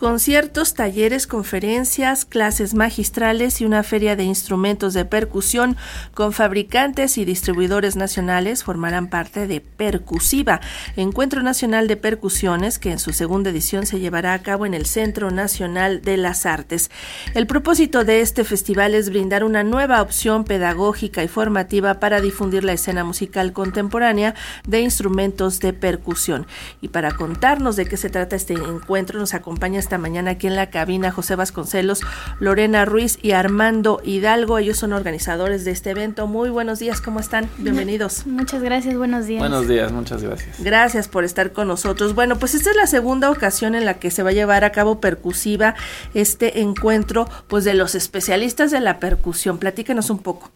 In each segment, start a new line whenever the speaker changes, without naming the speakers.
Conciertos, talleres, conferencias, clases magistrales y una feria de instrumentos de percusión con fabricantes y distribuidores nacionales formarán parte de Percusiva, Encuentro Nacional de Percusiones que en su segunda edición se llevará a cabo en el Centro Nacional de las Artes. El propósito de este festival es brindar una nueva opción pedagógica y formativa para difundir la escena musical contemporánea de instrumentos de percusión. Y para contarnos de qué se trata este encuentro nos acompaña esta mañana aquí en la cabina José Vasconcelos, Lorena Ruiz y Armando Hidalgo. Ellos son organizadores de este evento. Muy buenos días, ¿cómo están? Bienvenidos.
Muchas gracias, buenos días.
Buenos días, muchas gracias.
Gracias por estar con nosotros. Bueno, pues esta es la segunda ocasión en la que se va a llevar a cabo percusiva este encuentro pues de los especialistas de la percusión. Platíquenos un poco.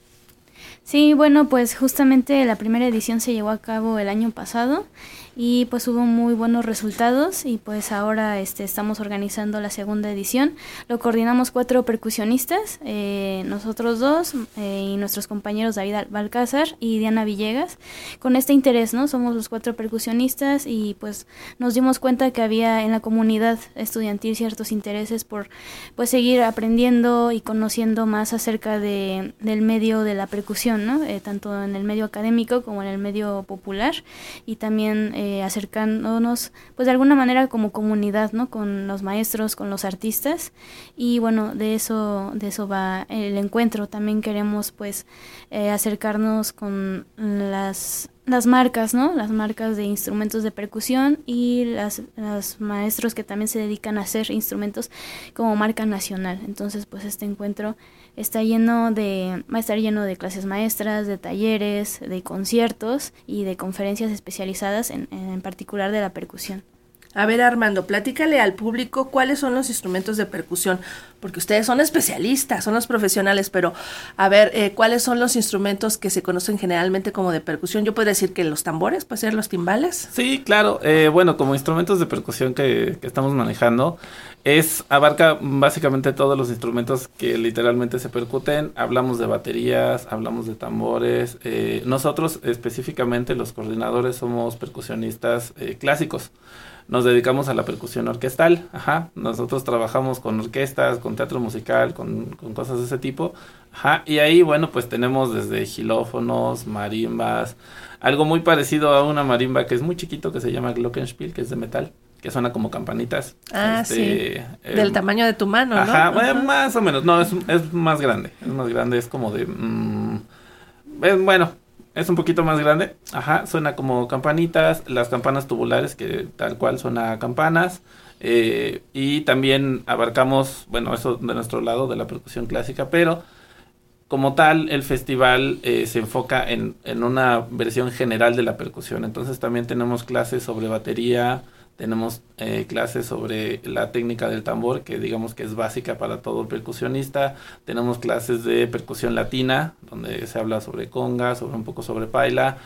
Sí, bueno, pues justamente la primera edición se llevó a cabo el año pasado y pues hubo muy buenos resultados y pues ahora este, estamos organizando la segunda edición. Lo coordinamos cuatro percusionistas, eh, nosotros dos eh, y nuestros compañeros David Balcázar y Diana Villegas. Con este interés, ¿no? Somos los cuatro percusionistas y pues nos dimos cuenta que había en la comunidad estudiantil ciertos intereses por pues seguir aprendiendo y conociendo más acerca de, del medio de la percusión, ¿no? Eh, tanto en el medio académico como en el medio popular y también eh, acercándonos pues de alguna manera como comunidad, ¿no? Con los maestros, con los artistas y bueno, de eso, de eso va el encuentro. También queremos pues eh, acercarnos con las las marcas, ¿no? Las marcas de instrumentos de percusión y las, los maestros que también se dedican a hacer instrumentos como marca nacional. Entonces, pues este encuentro está lleno de, va a estar lleno de clases maestras, de talleres, de conciertos y de conferencias especializadas en, en particular de la percusión.
A ver, Armando, platícale al público cuáles son los instrumentos de percusión, porque ustedes son especialistas, son los profesionales, pero a ver, eh, ¿cuáles son los instrumentos que se conocen generalmente como de percusión? Yo podría decir que los tambores, puede ser los timbales.
Sí, claro. Eh, bueno, como instrumentos de percusión que, que estamos manejando, es abarca básicamente todos los instrumentos que literalmente se percuten. Hablamos de baterías, hablamos de tambores. Eh, nosotros específicamente los coordinadores somos percusionistas eh, clásicos. Nos dedicamos a la percusión orquestal. Ajá. Nosotros trabajamos con orquestas, con teatro musical, con, con cosas de ese tipo. Ajá. Y ahí, bueno, pues tenemos desde gilófonos, marimbas, algo muy parecido a una marimba que es muy chiquito que se llama Glockenspiel, que es de metal que suena como campanitas.
Ah, este, sí. Del em, tamaño de tu mano,
ajá, ¿no? Bueno, más o menos. No, es, es, más grande. Es más grande, es como de... Mmm, bueno, es un poquito más grande. Ajá, suena como campanitas. Las campanas tubulares, que tal cual suena campanas. Eh, y también abarcamos, bueno, eso de nuestro lado, de la percusión clásica, pero como tal, el festival eh, se enfoca en, en, una versión general de la percusión. Entonces también tenemos clases sobre batería, tenemos eh, clases sobre la técnica del tambor, que digamos que es básica para todo percusionista. Tenemos clases de percusión latina, donde se habla sobre conga, sobre un poco sobre paila.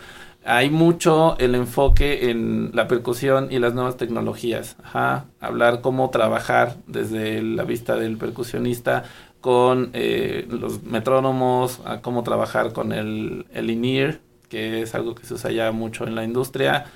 Hay mucho el enfoque en la percusión y las nuevas tecnologías. Ajá. Hablar cómo trabajar desde la vista del percusionista con eh, los metrónomos, cómo trabajar con el, el que es algo que se usa ya mucho en la industria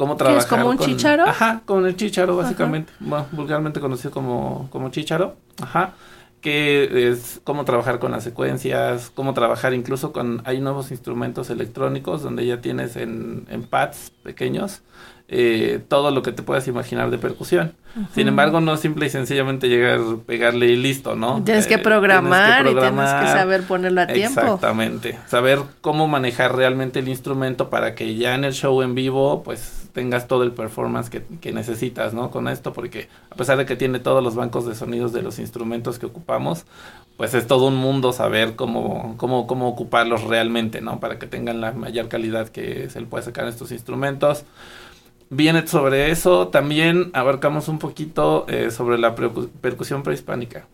cómo trabajar.
¿Es como un chicharo?
Ajá, con el chicharo, básicamente. Bueno, vulgarmente conocido como, como chicharo. Ajá. Que es cómo trabajar con las secuencias, cómo trabajar incluso con. Hay nuevos instrumentos electrónicos donde ya tienes en, en pads pequeños eh, todo lo que te puedas imaginar de percusión. Sin embargo, no simple y sencillamente llegar, pegarle y listo, ¿no?
Tienes que programar, tienes que y tienes que saber ponerlo a tiempo.
Exactamente. Saber cómo manejar realmente el instrumento para que ya en el show en vivo, pues tengas todo el performance que, que necesitas, ¿no? Con esto, porque a pesar de que tiene todos los bancos de sonidos de los instrumentos que ocupamos, pues es todo un mundo saber cómo, cómo, cómo ocuparlos realmente, ¿no? Para que tengan la mayor calidad que se le puede sacar a estos instrumentos viene sobre eso. También abarcamos un poquito eh, sobre la percusión prehispánica.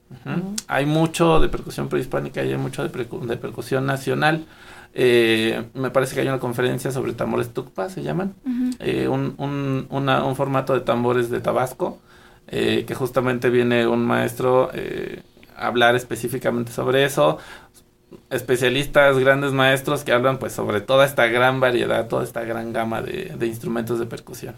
Hay mucho de percusión prehispánica y hay mucho de, percusión nacional. Eh, me parece que hay una conferencia sobre tambores tucpa, se llaman. Eh, un, un, un, formato de tambores de Tabasco, que justamente viene un maestro a hablar específicamente sobre eso especialistas, grandes maestros que hablan pues sobre toda esta gran variedad, toda esta gran gama de, instrumentos de percusión.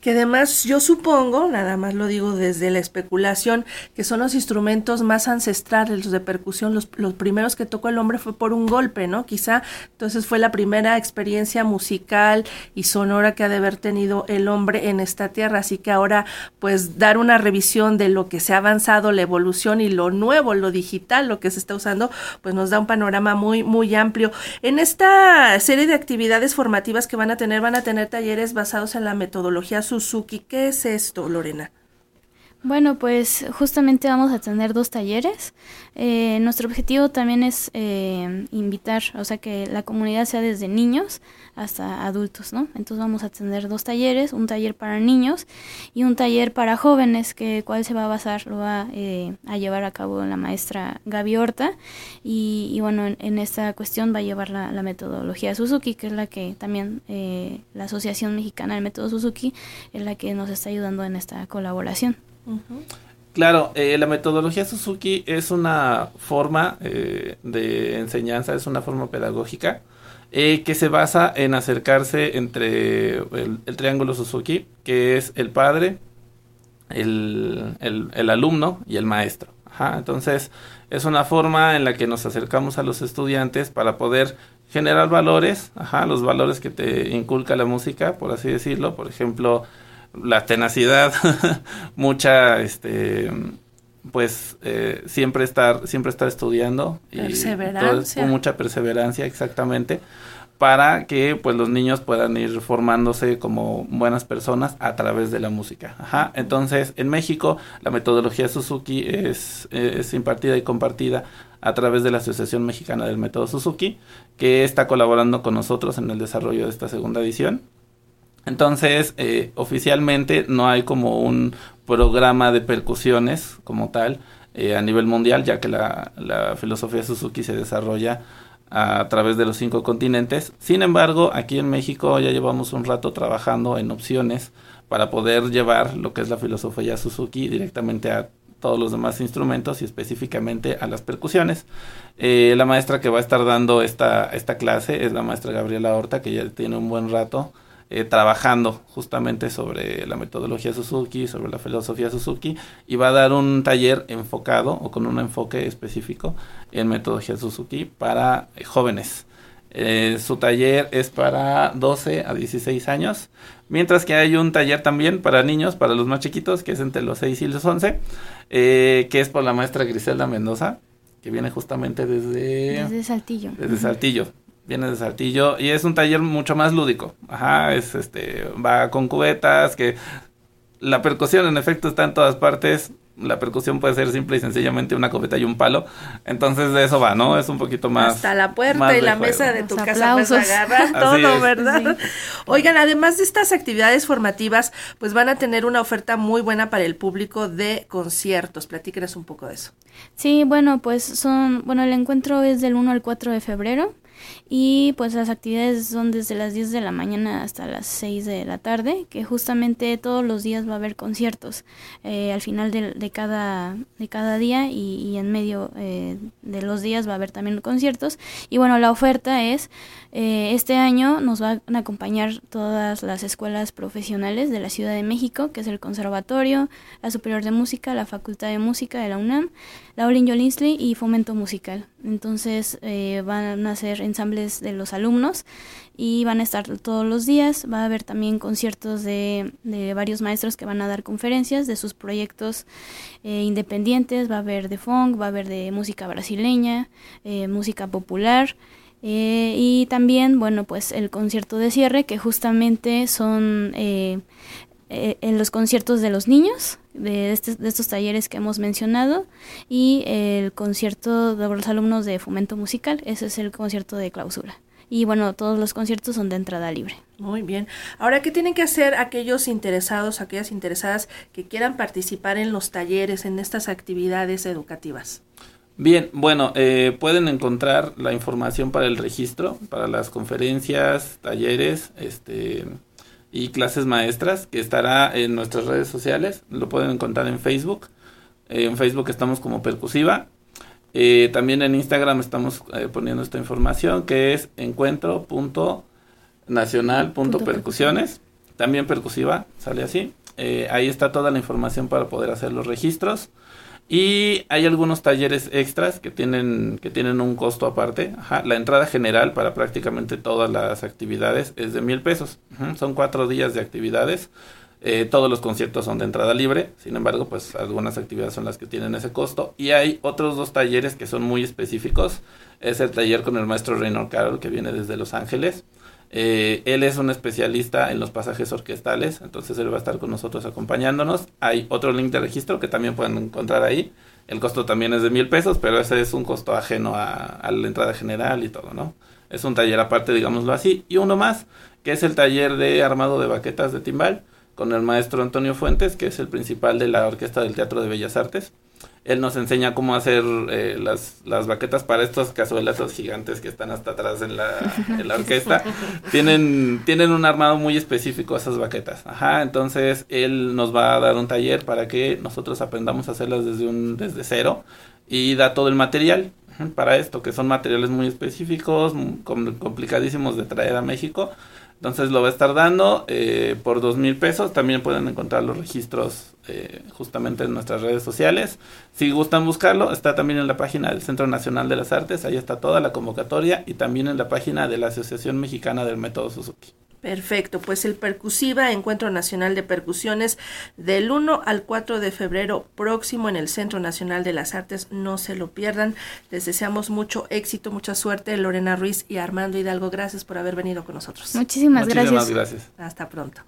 Que además yo supongo, nada más lo digo desde la especulación, que son los instrumentos más ancestrales, los de percusión, los, los primeros que tocó el hombre fue por un golpe, ¿no? Quizá entonces fue la primera experiencia musical y sonora que ha de haber tenido el hombre en esta tierra, así que ahora pues dar una revisión de lo que se ha avanzado, la evolución y lo nuevo, lo digital, lo que se está usando, pues nos da un panorama muy, muy amplio. En esta serie de actividades formativas que van a tener, van a tener talleres basados en la metodología Suzuki. ¿Qué es esto, Lorena?
Bueno, pues justamente vamos a tener dos talleres. Eh, nuestro objetivo también es eh, invitar, o sea, que la comunidad sea desde niños hasta adultos, ¿no? Entonces vamos a tener dos talleres, un taller para niños y un taller para jóvenes, que cuál se va a basar, lo va eh, a llevar a cabo la maestra Gaby Horta y, bueno, en, esta cuestión va a llevar la, la, metodología Suzuki, que es la que también la Asociación Mexicana del Método Suzuki es la que nos está ayudando en esta colaboración.
Claro, eh, la metodología Suzuki es una forma eh, de enseñanza, es una forma pedagógica eh, que se basa en acercarse entre el, triángulo Suzuki, que es el padre, el, el, alumno y el maestro. entonces, es una forma en la que nos acercamos a los estudiantes para poder generar valores, ajá, los valores que te inculca la música, por así decirlo. Por ejemplo, la tenacidad, mucha, este, pues eh, siempre estar, siempre estar estudiando
perseverancia.
y con mucha perseverancia, exactamente, para que pues los niños puedan ir formándose como buenas personas a través de la música. Ajá. Entonces, en México la metodología Suzuki es, es impartida y compartida a través de la Asociación Mexicana del Método Suzuki, que está colaborando con nosotros en el desarrollo de esta segunda edición. Entonces, eh, oficialmente no hay como un programa de percusiones como tal eh, a nivel mundial, ya que la, la, filosofía Suzuki se desarrolla a, través de los cinco continentes. Sin embargo, aquí en México ya llevamos un rato trabajando en opciones para poder llevar lo que es la filosofía Suzuki directamente a todos los demás instrumentos y específicamente a las percusiones. Eh, la maestra que va a estar dando esta, esta clase es la maestra Gabriela Horta, que ya tiene un buen rato eh, trabajando justamente sobre la metodología Suzuki, sobre la filosofía Suzuki, y va a dar un taller enfocado o con un enfoque específico en metodología Suzuki para eh, jóvenes. Eh, su taller es para 12 a 16 años, mientras que hay un taller también para niños, para los más chiquitos, que es entre los 6 y los 11, que es por la maestra Griselda Mendoza, que viene justamente desde...
Desde Saltillo.
Desde Saltillo viene de Saltillo y es un taller mucho más lúdico. Ajá, es este, va con cubetas, que la percusión en efecto está en todas partes. La percusión puede ser simple y sencillamente una cubeta y un palo. Entonces de eso va, ¿no? Es un poquito más.
Hasta la puerta y la mesa de tu casa pues agarra todo, ¿verdad? Oigan, además de estas actividades formativas, pues van a tener una oferta muy buena para el público de conciertos. Platíquenos un poco de eso.
Sí, bueno, pues son, bueno, el encuentro es del 1 al 4 de febrero. Y pues las actividades son desde las 10 de la mañana hasta las 6 de la tarde, que justamente todos los días va a haber conciertos eh, al final de, cada, de cada día y, en medio eh, de los días va a haber también conciertos. Y bueno, la oferta es, eh, este año nos van a acompañar todas las escuelas profesionales de la Ciudad de México, que es el Conservatorio, la Superior de Música, la Facultad de Música de la UNAM, la Olin Yolinsley y Fomento Musical. Entonces van a ser ensambles de los alumnos y van a estar todos los días. Va a haber también conciertos de, de varios maestros que van a dar conferencias de sus proyectos eh, independientes. Va a haber de funk, va a haber de música brasileña, eh, música popular. Eh, y también, bueno, pues el concierto de cierre, que justamente son en los conciertos de los niños, de, este, de, estos talleres que hemos mencionado, y el concierto de los alumnos de fomento musical, ese es el concierto de clausura. Y bueno, todos los conciertos son de entrada libre.
Muy bien. Ahora, ¿qué tienen que hacer aquellos interesados, aquellas interesadas que quieran participar en los talleres, en estas actividades educativas?
Bien, bueno, eh, pueden encontrar la información para el registro, para las conferencias, talleres, este, y clases maestras que estará en nuestras redes sociales. Lo pueden encontrar en Facebook. En Facebook estamos como Percusiva. Eh, también en Instagram estamos eh, poniendo esta información que es encuentro.nacional.percusiones. También percusiva, sale así. Eh, ahí está toda la información para poder hacer los registros. Y hay algunos talleres extras que tienen, que tienen un costo aparte. La entrada general para prácticamente todas las actividades es de mil pesos. Son cuatro días de actividades. Eh, todos los conciertos son de entrada libre. Sin embargo, pues algunas actividades son las que tienen ese costo. Y hay otros dos talleres que son muy específicos. Es el taller con el maestro Reynor Carroll que viene desde Los Ángeles. Eh, él es un especialista en los pasajes orquestales, entonces él va a estar con nosotros acompañándonos. Hay otro link de registro que también pueden encontrar ahí. El costo también es de mil pesos, pero ese es un costo ajeno a, la entrada general y todo, ¿no? Es un taller aparte, digámoslo así. Y uno más, que es el taller de armado de baquetas de timbal, con el maestro Antonio Fuentes, que es el principal de la Orquesta del Teatro de Bellas Artes. Él nos enseña cómo hacer eh, las, las baquetas para estos cazuelazos gigantes que están hasta atrás en la, en la orquesta. tienen, tienen un armado muy específico esas baquetas. Ajá, entonces él nos va a dar un taller para que nosotros aprendamos a hacerlas desde, un, desde cero y da todo el material para esto, que son materiales muy específicos, complicadísimos de traer a México. Entonces lo va a estar dando eh, por dos mil pesos. También pueden encontrar los registros eh, justamente en nuestras redes sociales. Si gustan buscarlo, está también en la página del Centro Nacional de las Artes. Ahí está toda la convocatoria y también en la página de la Asociación Mexicana del Método Suzuki.
Perfecto, pues el Percusiva, Encuentro Nacional de Percusiones, del 1 al 4 de febrero próximo en el Centro Nacional de las Artes, no se lo pierdan. Les deseamos mucho éxito, mucha suerte, Lorena Ruiz y Armando Hidalgo. Gracias por haber venido con nosotros.
Muchísimas, Muchísimas gracias.
gracias.
Hasta pronto.